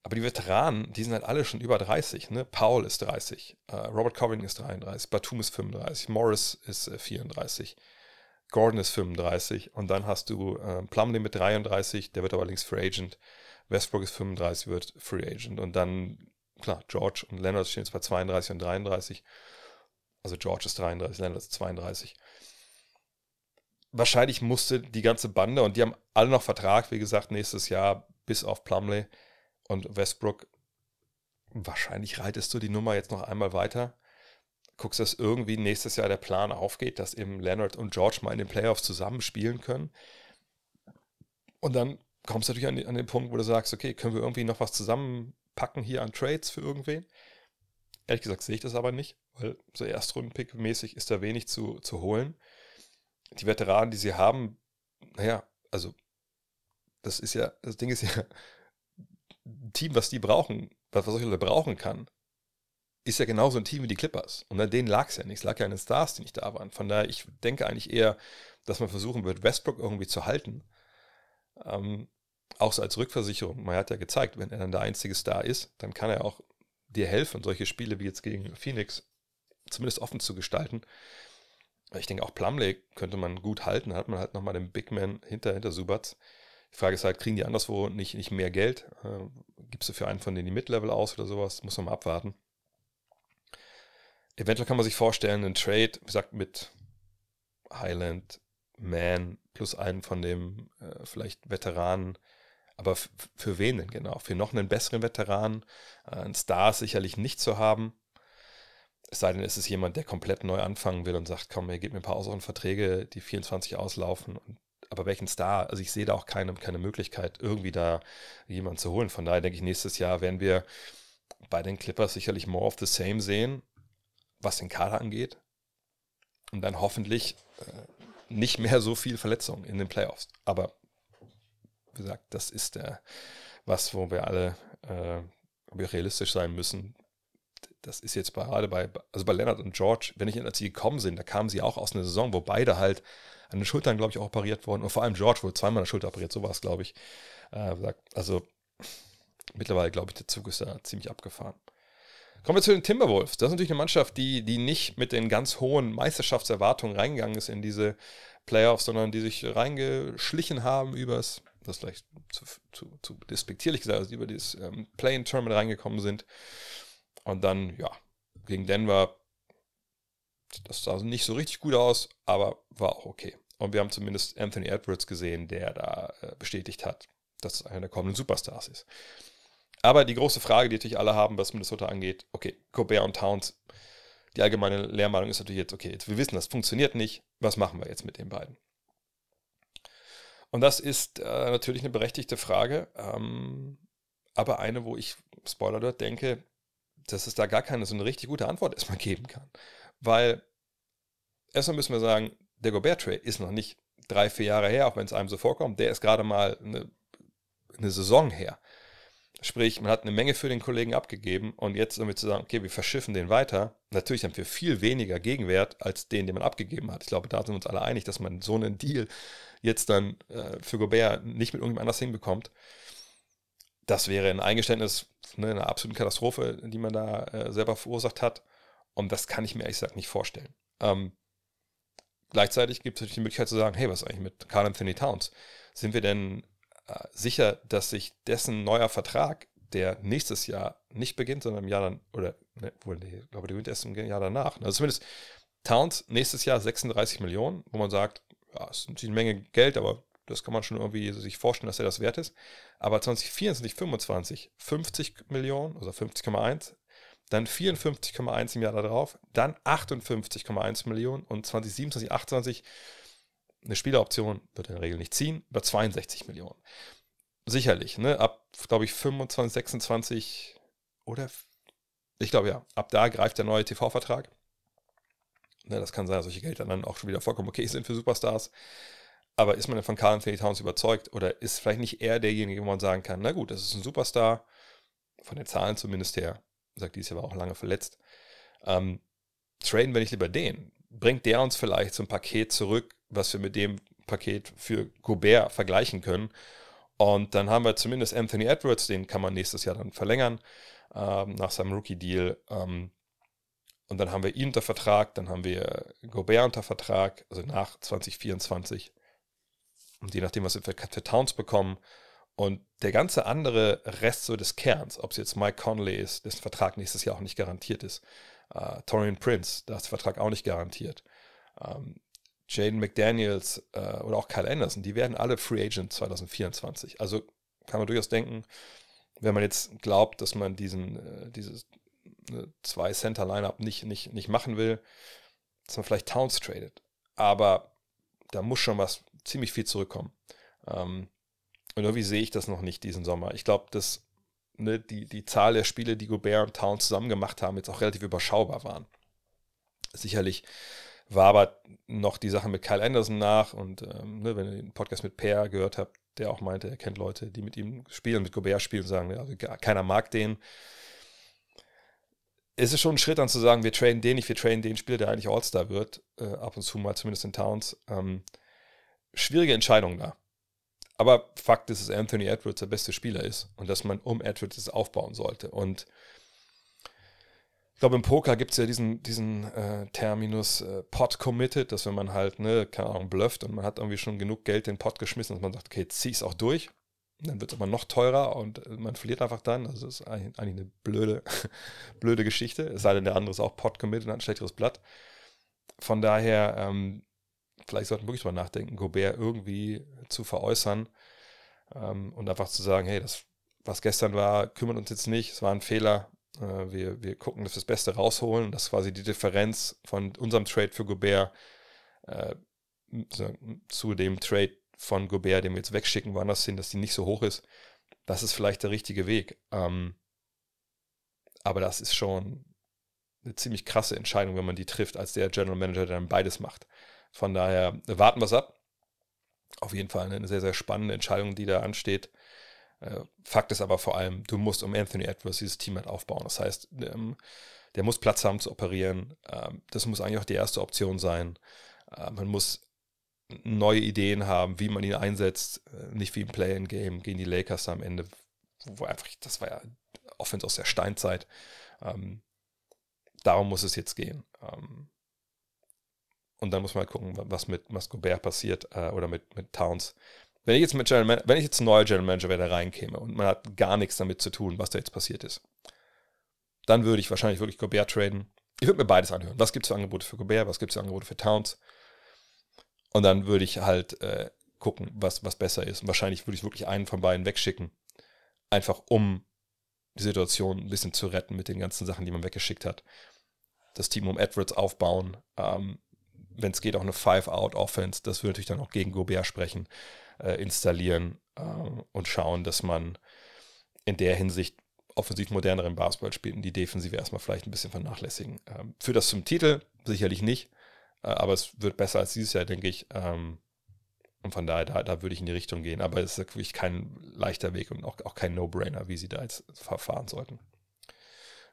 Speaker 1: aber die Veteranen, die sind halt alle schon über 30. Ne? Paul ist 30, äh, Robert Covington ist 33, Batum ist 35, Morris ist äh, 34. Gordon ist 35 und dann hast du äh, Plumlee mit 33, der wird aber links Free Agent. Westbrook ist 35, wird Free Agent. Und dann, klar, George und Leonard stehen jetzt bei 32 und 33. Also George ist 33, Leonard ist 32. Wahrscheinlich musste die ganze Bande, und die haben alle noch Vertrag, wie gesagt, nächstes Jahr bis auf Plumlee und Westbrook. Wahrscheinlich reitest du die Nummer jetzt noch einmal weiter guckst, dass irgendwie nächstes Jahr der Plan aufgeht, dass eben Leonard und George mal in den Playoffs zusammen spielen können. Und dann kommst du natürlich an, an, den Punkt, wo du sagst, okay, können wir irgendwie noch was zusammenpacken hier an Trades für irgendwen? Ehrlich gesagt sehe ich das aber nicht, weil so Erstrunden-Pick-mäßig ist da wenig zu, zu holen. Die Veteranen, die sie haben, naja, also das ist ja, das Ding ist ja, Team, was die brauchen, was, solche Leute brauchen kann, ist ja genauso ein Team wie die Clippers. Und an denen lag es ja nicht. Es lag ja an den Stars, die nicht da waren. Von daher, ich denke eigentlich eher, dass man versuchen wird, Westbrook irgendwie zu halten. Ähm, auch so als Rückversicherung. Man hat ja gezeigt, wenn er dann der einzige Star ist, dann kann er auch dir helfen, solche Spiele wie jetzt gegen Phoenix zumindest offen zu gestalten. Ich denke, auch Plumlee könnte man gut halten. Da hat man halt nochmal den Big Man hinter, hinter Subats. Die Frage ist halt, kriegen die anderswo nicht, nicht mehr Geld? Äh, Gibst du für einen von denen die Mid-Level aus oder sowas? Muss man mal abwarten. Eventuell kann man sich vorstellen, einen Trade, wie gesagt, mit Highland, Man plus einen von dem äh, vielleicht Veteranen. Aber für wen denn genau? Für noch einen besseren Veteran, äh, einen Star sicherlich nicht zu haben. Es sei denn, es ist jemand, der komplett neu anfangen will und sagt, komm, ihr gebt mir ein paar auseren Verträge, die 24 auslaufen. Und, aber welchen Star? Also ich sehe da auch keine, keine Möglichkeit, irgendwie da jemanden zu holen. Von daher denke ich, nächstes Jahr werden wir bei den Clippers sicherlich more of the same sehen was den Kader angeht. Und dann hoffentlich äh, nicht mehr so viel Verletzungen in den Playoffs. Aber wie gesagt, das ist der, was, wo wir alle äh, wir realistisch sein müssen. Das ist jetzt gerade bei, also bei Leonard und George, wenn ich als sie gekommen sind, da kamen sie auch aus einer Saison, wo beide halt an den Schultern, glaube ich, auch operiert wurden. Und vor allem George wurde zweimal an der Schulter operiert, so war es, glaube ich. Äh, also mittlerweile, glaube ich, der Zug ist da ziemlich abgefahren. Kommen wir zu den Timberwolves. Das ist natürlich eine Mannschaft, die, die nicht mit den ganz hohen Meisterschaftserwartungen reingegangen ist in diese Playoffs, sondern die sich reingeschlichen haben übers, das vielleicht zu, zu, zu despektierlich gesagt, also über dieses ähm, Play-in-Tournament reingekommen sind. Und dann, ja, gegen Denver, das sah nicht so richtig gut aus, aber war auch okay. Und wir haben zumindest Anthony Edwards gesehen, der da äh, bestätigt hat, dass es einer der kommenden Superstars ist. Aber die große Frage, die natürlich alle haben, was Minnesota angeht, okay, Gobert und Towns, die allgemeine Lehrmeinung ist natürlich jetzt, okay, jetzt, wir wissen, das funktioniert nicht, was machen wir jetzt mit den beiden? Und das ist äh, natürlich eine berechtigte Frage, ähm, aber eine, wo ich, Spoiler dort, denke, dass es da gar keine so eine richtig gute Antwort erstmal geben kann. Weil erstmal müssen wir sagen, der Gobert-Trade ist noch nicht drei, vier Jahre her, auch wenn es einem so vorkommt. Der ist gerade mal eine, eine Saison her. Sprich, man hat eine Menge für den Kollegen abgegeben und jetzt damit zu sagen, okay, wir verschiffen den weiter, natürlich haben wir viel weniger Gegenwert als den, den man abgegeben hat. Ich glaube, da sind wir uns alle einig, dass man so einen Deal jetzt dann äh, für Gobert nicht mit irgendjemand anders hinbekommt. das wäre ein Eingeständnis, ne, eine absolute Katastrophe, die man da äh, selber verursacht hat. Und das kann ich mir ehrlich gesagt nicht vorstellen. Ähm, gleichzeitig gibt es natürlich die Möglichkeit zu sagen, hey, was ist eigentlich mit Carl Anthony Towns? Sind wir denn äh, sicher, dass sich dessen neuer Vertrag, der nächstes Jahr nicht beginnt, sondern im Jahr dann, oder, ne, wohl, nee, ich glaube, der beginnt erst im Jahr danach. Also zumindest Towns nächstes Jahr 36 Millionen, wo man sagt, ja, es ist eine Menge Geld, aber das kann man schon irgendwie sich vorstellen, dass er das wert ist. Aber 2024, 25, 50 Millionen, also 50,1, dann 54,1 im Jahr darauf, dann 58,1 Millionen und 2027, 28 eine Spieleroption wird in der Regel nicht ziehen, über 62 Millionen. Sicherlich, ne? Ab, glaube ich, 25, 26 oder ich glaube ja, ab da greift der neue TV-Vertrag. Ne, das kann sein, dass solche Gelder dann auch schon wieder vollkommen okay sind für Superstars. Aber ist man denn von Carl Anthony Towns überzeugt oder ist vielleicht nicht er derjenige, wo man sagen kann, na gut, das ist ein Superstar, von den Zahlen zumindest her, sagt dies Jahr war auch lange verletzt. Ähm, traden wir nicht lieber den? Bringt der uns vielleicht so ein Paket zurück, was wir mit dem Paket für Gobert vergleichen können? Und dann haben wir zumindest Anthony Edwards, den kann man nächstes Jahr dann verlängern ähm, nach seinem Rookie-Deal. Ähm, und dann haben wir ihn unter Vertrag, dann haben wir Gobert unter Vertrag, also nach 2024. Und je nachdem, was wir für Towns bekommen. Und der ganze andere Rest so des Kerns, ob es jetzt Mike Conley ist, dessen Vertrag nächstes Jahr auch nicht garantiert ist, äh, Torian Prince, da ist der Vertrag auch nicht garantiert, ähm, Jaden McDaniels äh, oder auch Kyle Anderson, die werden alle Free Agent 2024. Also kann man durchaus denken, wenn man jetzt glaubt, dass man diesen, äh, dieses äh, zwei Center Lineup nicht, nicht, nicht machen will, dass man vielleicht Towns tradet. Aber da muss schon was ziemlich viel zurückkommen. Ähm, und irgendwie sehe ich das noch nicht diesen Sommer. Ich glaube, dass ne, die, die Zahl der Spiele, die Gobert und Towns zusammen gemacht haben, jetzt auch relativ überschaubar waren. Sicherlich war aber noch die Sache mit Kyle Anderson nach und ähm, ne, wenn ihr den Podcast mit Per gehört habt, der auch meinte, er kennt Leute, die mit ihm spielen, mit Gobert spielen und sagen, ja, also keiner mag den. Es ist schon ein Schritt dann zu sagen, wir traden den nicht, wir traden den Spieler, der eigentlich All-Star wird, äh, ab und zu mal, zumindest in Towns. Ähm, schwierige Entscheidung da. Aber Fakt ist, dass Anthony Edwards der beste Spieler ist und dass man um Edwards aufbauen sollte. Und ich glaube, im Poker gibt es ja diesen, diesen äh, Terminus äh, Pot committed, dass wenn man halt, ne, keine Ahnung, blufft und man hat irgendwie schon genug Geld in den Pot geschmissen, dass man sagt, okay, zieh es auch durch. Dann wird es aber noch teurer und äh, man verliert einfach dann. Also das ist eigentlich, eigentlich eine blöde, blöde Geschichte. Es sei denn, der andere ist auch Pot committed und hat ein schlechteres Blatt. Von daher, ähm, vielleicht sollten wir wirklich mal nachdenken, Gobert irgendwie zu veräußern ähm, und einfach zu sagen, hey, das, was gestern war, kümmert uns jetzt nicht, es war ein Fehler, äh, wir, wir gucken, dass wir das Beste rausholen. Das ist quasi die Differenz von unserem Trade für Gobert äh, zu dem Trade von Gobert, den wir jetzt wegschicken, woanders hin, dass die nicht so hoch ist. Das ist vielleicht der richtige Weg. Ähm, aber das ist schon eine ziemlich krasse Entscheidung, wenn man die trifft, als der General Manager, der dann beides macht. Von daher warten wir es ab. Auf jeden Fall eine sehr, sehr spannende Entscheidung, die da ansteht. Äh, Fakt ist aber vor allem, du musst um Anthony Edwards dieses Team halt aufbauen. Das heißt, ähm, der muss Platz haben zu operieren. Ähm, das muss eigentlich auch die erste Option sein. Äh, man muss neue Ideen haben, wie man ihn einsetzt. Äh, nicht wie im Play-in-Game gegen die Lakers am Ende, wo einfach, das war ja Offense aus der Steinzeit. Ähm, darum muss es jetzt gehen. Und dann muss man halt gucken, was mit Mascobert passiert oder mit, mit Towns. Wenn ich jetzt mit General wenn ich jetzt ein neuer General Manager wäre, der reinkäme und man hat gar nichts damit zu tun, was da jetzt passiert ist, dann würde ich wahrscheinlich wirklich Gobert traden. Ich würde mir beides anhören. Was gibt es für Angebote für Gobert, was gibt es für Angebote für Towns? Und dann würde ich halt äh, gucken, was, was besser ist. Und wahrscheinlich würde ich wirklich einen von beiden wegschicken. Einfach um die Situation ein bisschen zu retten mit den ganzen Sachen, die man weggeschickt hat. Das Team um Edwards aufbauen. Ähm, Wenn es geht, auch eine Five-Out-Offense. Das würde natürlich dann auch gegen Gobert sprechen äh, installieren äh, und schauen, dass man in der Hinsicht offensiv moderneren Basketball spielt und die Defensive erstmal vielleicht ein bisschen vernachlässigen. Ähm, für das zum Titel sicherlich nicht, äh, aber es wird besser als dieses Jahr, denke ich. Ähm, und von daher, da, da würde ich in die Richtung gehen. Aber es ist wirklich kein leichter Weg und auch, auch kein No-Brainer, wie sie da jetzt verfahren sollten.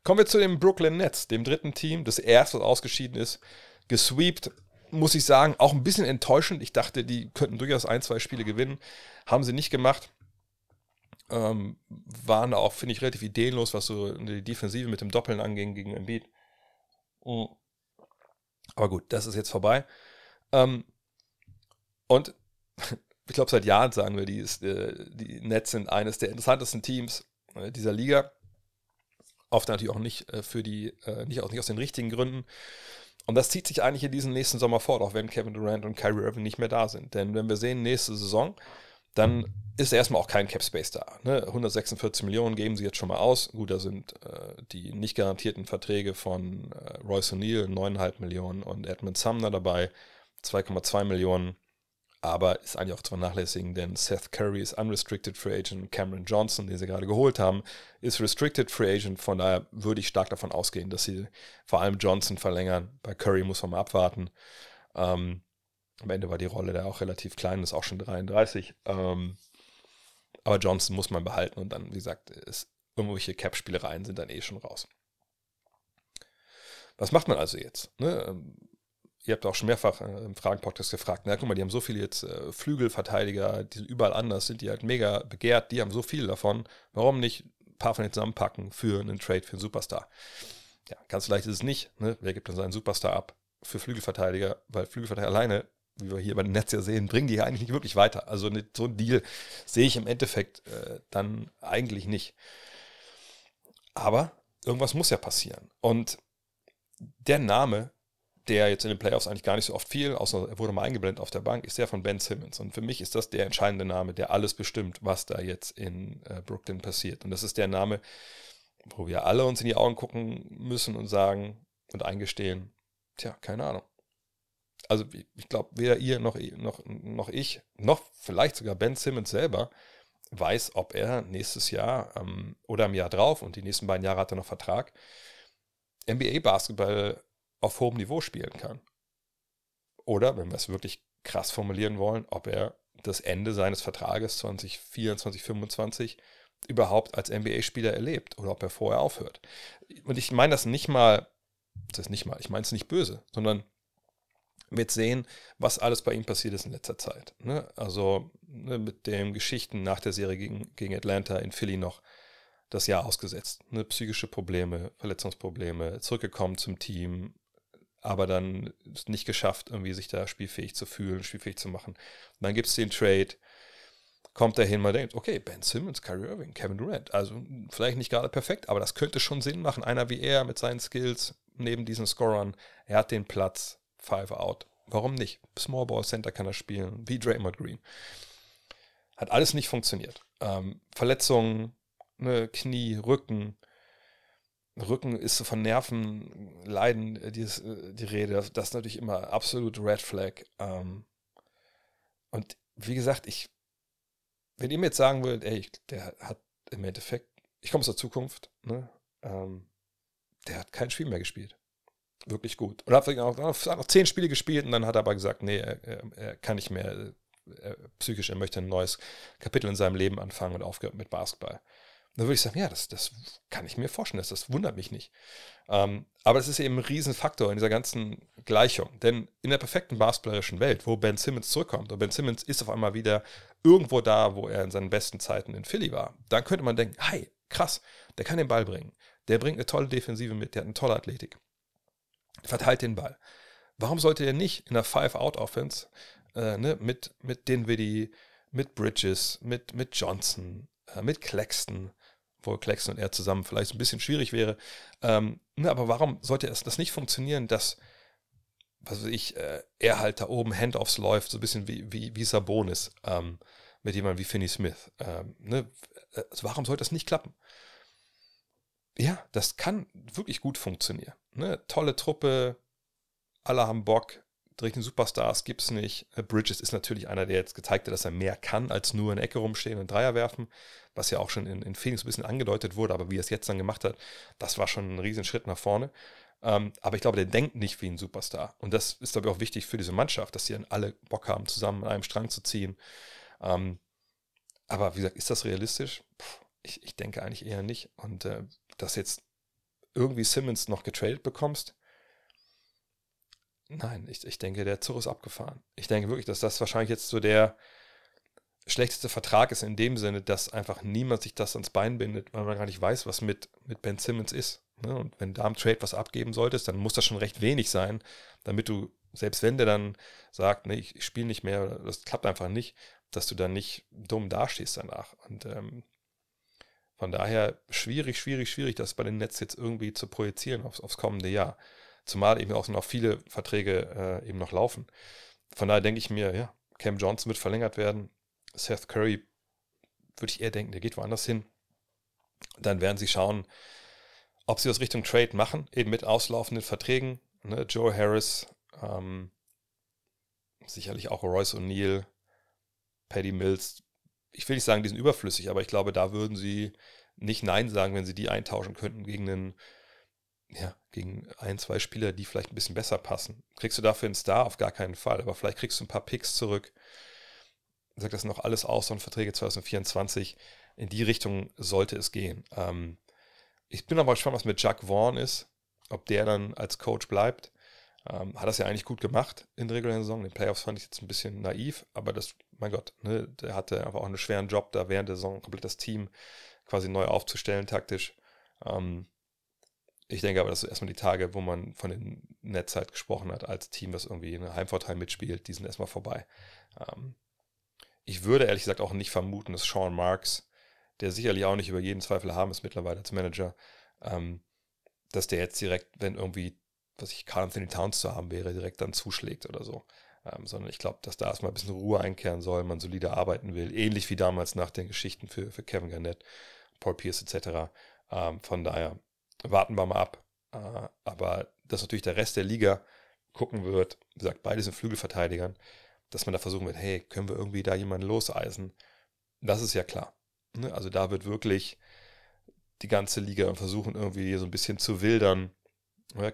Speaker 1: Kommen wir zu den Brooklyn Nets, dem dritten Team, das erste, was ausgeschieden ist, gesweept muss ich sagen, auch ein bisschen enttäuschend. Ich dachte, die könnten durchaus ein, zwei Spiele gewinnen. Haben sie nicht gemacht. ähm, waren auch, finde ich, relativ ideenlos, was so die Defensive mit dem Doppeln anging gegen Embiid. Mhm. Aber gut, das ist jetzt vorbei. Ähm, und ich glaube, seit Jahren sagen wir, die, ist, äh, die Nets sind eines der interessantesten Teams äh, dieser Liga. Oft natürlich auch nicht äh, für die, äh, nicht, auch nicht aus den richtigen Gründen. Und das zieht sich eigentlich in diesem nächsten Sommer fort, auch wenn Kevin Durant und Kyrie Irving nicht mehr da sind. Denn wenn wir sehen, nächste Saison, dann ist erstmal auch kein Cap Space da. Ne? 146 Millionen geben sie jetzt schon mal aus. Gut, da sind äh, die nicht garantierten Verträge von äh, Royce O'Neill 9,5 Millionen und Edmund Sumner dabei 2,2 Millionen aber ist eigentlich auch zu vernachlässigen, denn Seth Curry ist Unrestricted Free Agent, Cameron Johnson, den sie gerade geholt haben, ist Restricted Free Agent. Von daher würde ich stark davon ausgehen, dass sie vor allem Johnson verlängern. Bei Curry muss man mal abwarten. Ähm, am Ende war die Rolle da auch relativ klein, ist auch schon 33. Ähm, aber Johnson muss man behalten und dann, wie gesagt, ist, irgendwelche Cap-Spielereien sind dann eh schon raus. Was macht man also jetzt? Ne? Ihr habt auch schon mehrfach äh, im Fragen-Podcast gefragt, na guck mal, die haben so viele jetzt äh, Flügelverteidiger, die sind überall anders, sind die halt mega begehrt, die haben so viel davon, warum nicht ein paar von denen zusammenpacken für einen Trade für einen Superstar? Ja, ganz leicht ist es nicht, ne? wer gibt dann seinen Superstar ab für Flügelverteidiger, weil Flügelverteidiger alleine, wie wir hier bei den Netz ja sehen, bringen die ja eigentlich nicht wirklich weiter. Also ne, so ein Deal sehe ich im Endeffekt äh, dann eigentlich nicht. Aber irgendwas muss ja passieren. Und der Name, der jetzt in den Playoffs eigentlich gar nicht so oft fiel, außer er wurde mal eingeblendet auf der Bank, ist der von Ben Simmons. Und für mich ist das der entscheidende Name, der alles bestimmt, was da jetzt in äh, Brooklyn passiert. Und das ist der Name, wo wir alle uns in die Augen gucken müssen und sagen und eingestehen, tja, keine Ahnung. Also ich glaube, weder ihr noch, noch, noch ich, noch vielleicht sogar Ben Simmons selber weiß, ob er nächstes Jahr ähm, oder im Jahr drauf, und die nächsten beiden Jahre hat er noch Vertrag, NBA-Basketball auf hohem Niveau spielen kann. Oder, wenn wir es wirklich krass formulieren wollen, ob er das Ende seines Vertrages 2024, 2025 überhaupt als NBA-Spieler erlebt oder ob er vorher aufhört. Und ich meine das nicht mal, das ist nicht mal, ich meine es nicht böse, sondern wird sehen, was alles bei ihm passiert ist in letzter Zeit. Ne? Also ne, mit den Geschichten nach der Serie gegen, gegen Atlanta in Philly noch das Jahr ausgesetzt. Ne? Psychische Probleme, Verletzungsprobleme, zurückgekommen zum Team, aber dann ist nicht geschafft, irgendwie sich da spielfähig zu fühlen, spielfähig zu machen. Und dann gibt es den Trade, kommt dahin, man denkt, okay, Ben Simmons, Kyrie Irving, Kevin Durant, also vielleicht nicht gerade perfekt, aber das könnte schon Sinn machen. Einer wie er mit seinen Skills neben diesen Scorern, er hat den Platz, Five out. Warum nicht? Small Ball Center kann er spielen, wie Draymond Green. Hat alles nicht funktioniert. Ähm, Verletzungen, ne, Knie, Rücken, Rücken ist so von Nerven leiden, äh, dieses, äh, die Rede. Das ist natürlich immer absolut Red Flag. Ähm, und wie gesagt, ich, wenn ihr mir jetzt sagen würdet, ey, der hat im Endeffekt, ich komme aus der Zukunft, ne? Ähm, der hat kein Spiel mehr gespielt. Wirklich gut. Und hat auch, hat noch zehn Spiele gespielt und dann hat er aber gesagt, nee, er, er kann nicht mehr er, äh, psychisch, er möchte ein neues Kapitel in seinem Leben anfangen und aufgehört mit Basketball. Dann würde ich sagen, ja, das, das kann ich mir vorstellen, das, das wundert mich nicht. Ähm, aber es ist eben ein Riesenfaktor in dieser ganzen Gleichung. Denn in der perfekten basketballerischen Welt, wo Ben Simmons zurückkommt, und Ben Simmons ist auf einmal wieder irgendwo da, wo er in seinen besten Zeiten in Philly war, dann könnte man denken, hey, krass, der kann den Ball bringen. Der bringt eine tolle Defensive mit, der hat eine tolle Athletik. Verteilt den Ball. Warum sollte er nicht in der Five-Out-Offense äh, ne, mit, mit Dinwiddie, mit Bridges, mit, mit Johnson, äh, mit Claxton, wo Claxton und er zusammen vielleicht ein bisschen schwierig wäre. Ähm, ne, aber warum sollte es das nicht funktionieren, dass, was weiß ich, äh, er halt da oben Handoffs läuft, so ein bisschen wie, wie, wie Sabonis ähm, mit jemandem wie Finney Smith. Ähm, ne? also warum sollte das nicht klappen? Ja, das kann wirklich gut funktionieren. Ne? Tolle Truppe, alle haben Bock, richtigen Superstars gibt es nicht. Äh, Bridges ist natürlich einer, der jetzt gezeigt hat, dass er mehr kann, als nur in Ecke rumstehen und Dreier werfen, was ja auch schon in, in Phoenix ein bisschen angedeutet wurde, aber wie er es jetzt dann gemacht hat, das war schon ein Riesenschritt nach vorne. Ähm, aber ich glaube, der denkt nicht wie ein Superstar. Und das ist, glaube ich, auch wichtig für diese Mannschaft, dass sie dann alle Bock haben, zusammen an einem Strang zu ziehen. Ähm, aber wie gesagt, ist das realistisch? Puh, ich, ich denke eigentlich eher nicht. Und äh, dass jetzt irgendwie Simmons noch getradet bekommst, Nein, ich, ich denke, der Zug ist abgefahren. Ich denke wirklich, dass das wahrscheinlich jetzt so der, schlechteste Vertrag ist in dem Sinne, dass einfach niemand sich das ans Bein bindet, weil man gar nicht weiß, was mit, mit Ben Simmons ist. Ne? Und wenn du da im Trade was abgeben solltest, dann muss das schon recht wenig sein, damit du, selbst wenn der dann sagt, nee, ich, ich spiele nicht mehr, das klappt einfach nicht, dass du dann nicht dumm dastehst danach. Und ähm, von daher schwierig, schwierig, schwierig, das bei den Nets jetzt irgendwie zu projizieren aufs, aufs kommende Jahr. Zumal eben auch noch viele Verträge äh, eben noch laufen. Von daher denke ich mir, ja, Cam Johnson wird verlängert werden. Seth Curry würde ich eher denken, der geht woanders hin. Dann werden sie schauen, ob sie das Richtung Trade machen, eben mit auslaufenden Verträgen. Ne? Joe Harris, ähm, sicherlich auch Royce O'Neill, Paddy Mills. Ich will nicht sagen, die sind überflüssig, aber ich glaube, da würden sie nicht Nein sagen, wenn sie die eintauschen könnten gegen einen, ja, gegen ein, zwei Spieler, die vielleicht ein bisschen besser passen. Kriegst du dafür einen Star? Auf gar keinen Fall, aber vielleicht kriegst du ein paar Picks zurück. Sagt das noch alles aus, so Verträge 2024. In die Richtung sollte es gehen. Ähm, ich bin aber gespannt, was mit Jack Vaughn ist, ob der dann als Coach bleibt. Ähm, hat das ja eigentlich gut gemacht in der regulären Saison. Den Playoffs fand ich jetzt ein bisschen naiv, aber das, mein Gott, ne, der hatte einfach auch einen schweren Job, da während der Saison komplett das Team quasi neu aufzustellen, taktisch. Ähm, ich denke aber, das sind erstmal die Tage, wo man von den Nets halt gesprochen hat, als Team, das irgendwie einen Heimvorteil mitspielt, die sind erstmal vorbei. Ähm, ich würde ehrlich gesagt auch nicht vermuten, dass Sean Marks der sicherlich auch nicht über jeden Zweifel haben ist mittlerweile als Manager, ähm, dass der jetzt direkt, wenn irgendwie, was ich Carl Anthony Towns zu haben wäre, direkt dann zuschlägt oder so. Ähm, sondern ich glaube, dass da erstmal ein bisschen Ruhe einkehren soll, man solide arbeiten will, ähnlich wie damals nach den Geschichten für, für Kevin Garnett, Paul Pierce etc. Ähm, von daher warten wir mal ab. Äh, aber dass natürlich der Rest der Liga gucken wird, wie gesagt, beide sind Flügelverteidigern, dass man da versuchen wird, hey, können wir irgendwie da jemanden loseisen? Das ist ja klar. Ne? Also da wird wirklich die ganze Liga versuchen, irgendwie so ein bisschen zu wildern.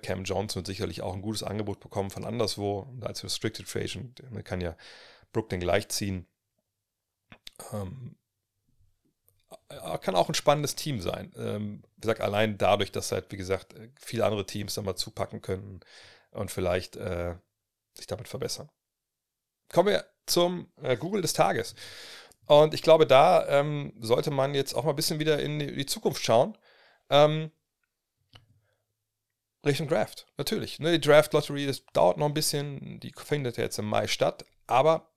Speaker 1: Cam Johnson wird sicherlich auch ein gutes Angebot bekommen von anderswo. Als Restricted Free Agent man kann ja Brooklyn gleichziehen. Ähm, kann auch ein spannendes Team sein. Ähm, wie gesagt, allein dadurch, dass halt, wie gesagt, viele andere Teams da mal zupacken könnten und vielleicht äh, sich damit verbessern. Kommen wir zum äh, Google des Tages. Und ich glaube, da ähm, sollte man jetzt auch mal ein bisschen wieder in die Zukunft schauen. Ähm, Richtung Draft, natürlich. Ne, die Draft Lottery, das dauert noch ein bisschen, die findet ja jetzt im Mai statt, aber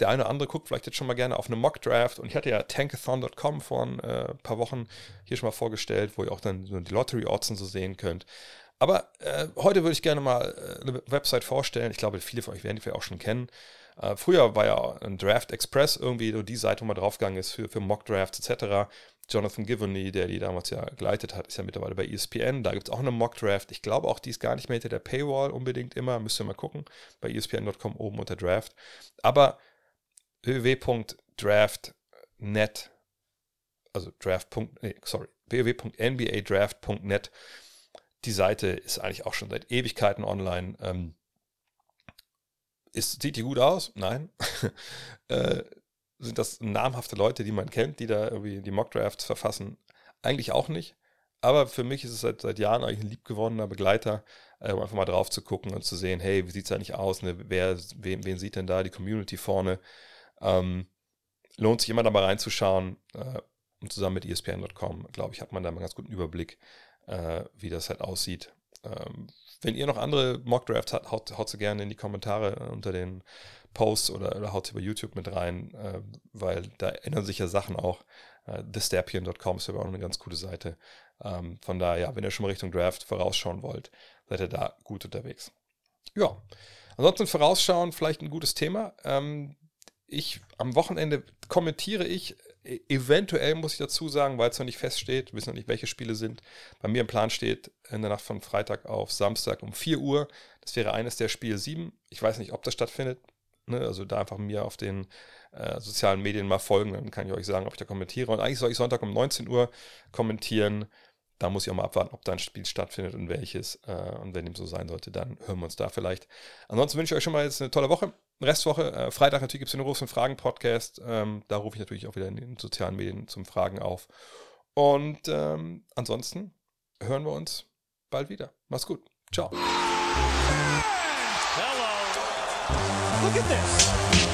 Speaker 1: der eine oder andere guckt vielleicht jetzt schon mal gerne auf eine Mock Draft und ich hatte ja tankathon.com vor ein äh, paar Wochen hier schon mal vorgestellt, wo ihr auch dann so die Lottery Odds und so sehen könnt. Aber äh, heute würde ich gerne mal äh, eine Website vorstellen. Ich glaube, viele von euch werden die vielleicht auch schon kennen. Äh, früher war ja ein Draft Express irgendwie so die Seite, wo man draufgegangen ist für, für Mock Drafts etc. Jonathan Givony, der die damals ja geleitet hat, ist ja mittlerweile bei ESPN. Da gibt es auch eine Mock Draft. Ich glaube auch, die ist gar nicht mehr hinter der Paywall unbedingt immer. Müsst ihr mal gucken. Bei ESPN.com oben unter Draft. Aber www.draft.net, also draft. Nee, sorry, www.nbadraft.net. Die Seite ist eigentlich auch schon seit Ewigkeiten online. Ähm, ist, sieht die gut aus? Nein. äh, sind das namhafte Leute, die man kennt, die da irgendwie die Mockdrafts verfassen? Eigentlich auch nicht. Aber für mich ist es seit, seit Jahren eigentlich ein liebgewonnener Begleiter, äh, um einfach mal drauf zu gucken und zu sehen, hey, wie sieht es eigentlich aus? Ne? Wer, wen, wen sieht denn da die Community vorne? Ähm, lohnt sich immer da mal reinzuschauen. Äh, und zusammen mit ESPN.com, glaube ich, hat man da mal einen ganz guten Überblick, äh, wie das halt aussieht. Ähm, wenn ihr noch andere Mockdrafts habt, haut, haut sie gerne in die Kommentare äh, unter den Posts oder, oder haut sie bei YouTube mit rein, äh, weil da ändern sich ja Sachen auch. Äh, TheStapian.com ist aber auch eine ganz coole Seite. Ähm, von daher, ja, wenn ihr schon mal Richtung Draft vorausschauen wollt, seid ihr da gut unterwegs. Ja, ansonsten vorausschauen, vielleicht ein gutes Thema. Ähm, ich am Wochenende kommentiere ich E-, eventuell muss ich dazu sagen, weil es noch nicht feststeht, wissen noch nicht, welche Spiele sind. Bei mir im Plan steht in der Nacht von Freitag auf Samstag um 4 Uhr. Das wäre eines der Spiele 7. Ich weiß nicht, ob das stattfindet. Ne? Also da einfach mir auf den äh, sozialen Medien mal folgen, dann kann ich euch sagen, ob ich da kommentiere. Und eigentlich soll ich Sonntag um 19 Uhr kommentieren. Da muss ich auch mal abwarten, ob da ein Spiel stattfindet und welches. Äh, und wenn dem so sein sollte, dann hören wir uns da vielleicht. Ansonsten wünsche ich euch schon mal jetzt eine tolle Woche. Restwoche, äh, Freitag natürlich gibt es den Rufs und Fragen Podcast. Ähm, da rufe ich natürlich auch wieder in den sozialen Medien zum Fragen auf. Und ähm, ansonsten hören wir uns bald wieder. Mach's gut. Ciao.
Speaker 2: Hello. Look at this.